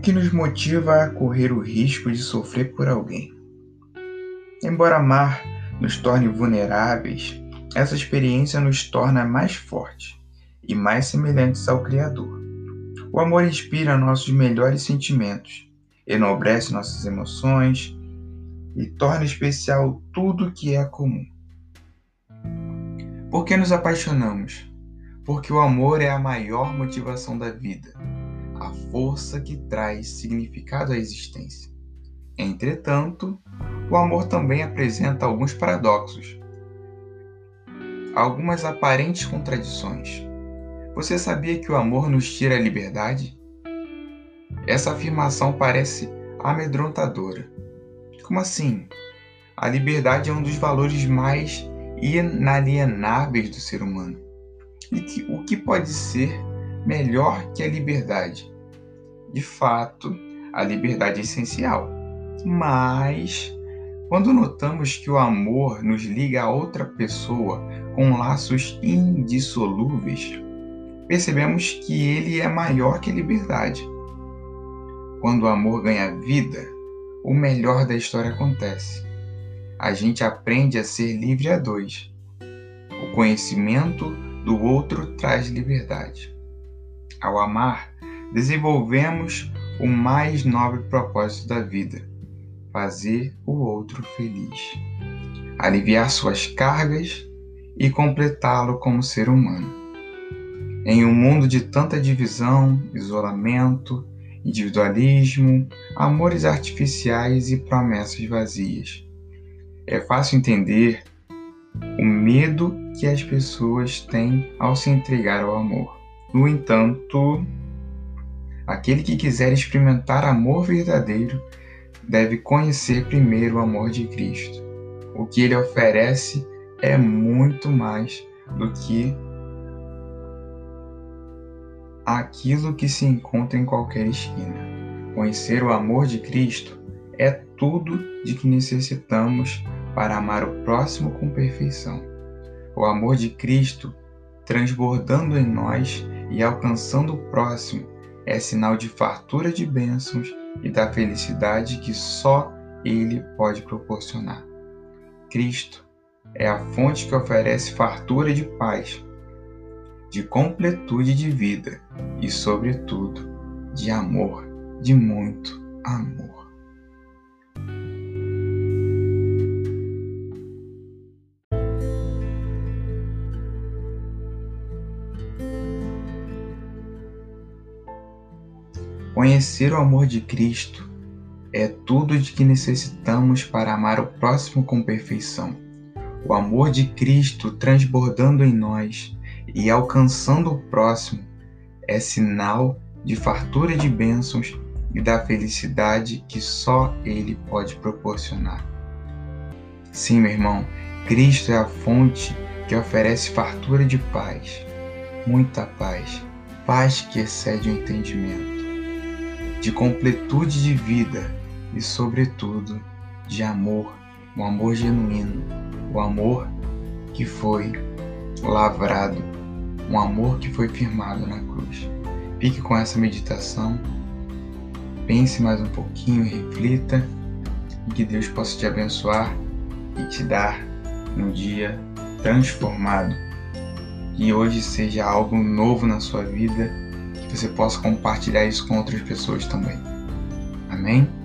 Que nos motiva a correr o risco de sofrer por alguém? Embora amar nos torne vulneráveis, essa experiência nos torna mais fortes e mais semelhantes ao Criador. O amor inspira nossos melhores sentimentos, enobrece nossas emoções e torna especial tudo que é comum. Por que nos apaixonamos? Porque o amor é a maior motivação da vida a força que traz significado à existência. Entretanto, o amor também apresenta alguns paradoxos, algumas aparentes contradições. Você sabia que o amor nos tira a liberdade? Essa afirmação parece amedrontadora. Como assim? A liberdade é um dos valores mais inalienáveis do ser humano. E que, o que pode ser melhor que a liberdade? De fato, a liberdade é essencial. Mas, quando notamos que o amor nos liga a outra pessoa com laços indissolúveis, percebemos que ele é maior que a liberdade. Quando o amor ganha vida, o melhor da história acontece. A gente aprende a ser livre a dois. O conhecimento do outro traz liberdade. Ao amar, desenvolvemos o mais nobre propósito da vida: fazer o outro feliz, aliviar suas cargas e completá-lo como ser humano. Em um mundo de tanta divisão, isolamento, individualismo, amores artificiais e promessas vazias, é fácil entender o medo que as pessoas têm ao se entregar ao amor. No entanto, Aquele que quiser experimentar amor verdadeiro deve conhecer primeiro o amor de Cristo. O que ele oferece é muito mais do que aquilo que se encontra em qualquer esquina. Conhecer o amor de Cristo é tudo de que necessitamos para amar o próximo com perfeição. O amor de Cristo, transbordando em nós e alcançando o próximo, é sinal de fartura de bênçãos e da felicidade que só Ele pode proporcionar. Cristo é a fonte que oferece fartura de paz, de completude de vida e, sobretudo, de amor, de muito amor. Conhecer o amor de Cristo é tudo de que necessitamos para amar o próximo com perfeição. O amor de Cristo transbordando em nós e alcançando o próximo é sinal de fartura de bênçãos e da felicidade que só Ele pode proporcionar. Sim, meu irmão, Cristo é a fonte que oferece fartura de paz, muita paz, paz que excede o entendimento de completude de vida e, sobretudo, de amor, um amor genuíno, o amor que foi lavrado, um amor que foi firmado na cruz. Fique com essa meditação, pense mais um pouquinho, reflita e que Deus possa te abençoar e te dar um dia transformado. Que hoje seja algo novo na sua vida você possa compartilhar isso com outras pessoas também. Amém?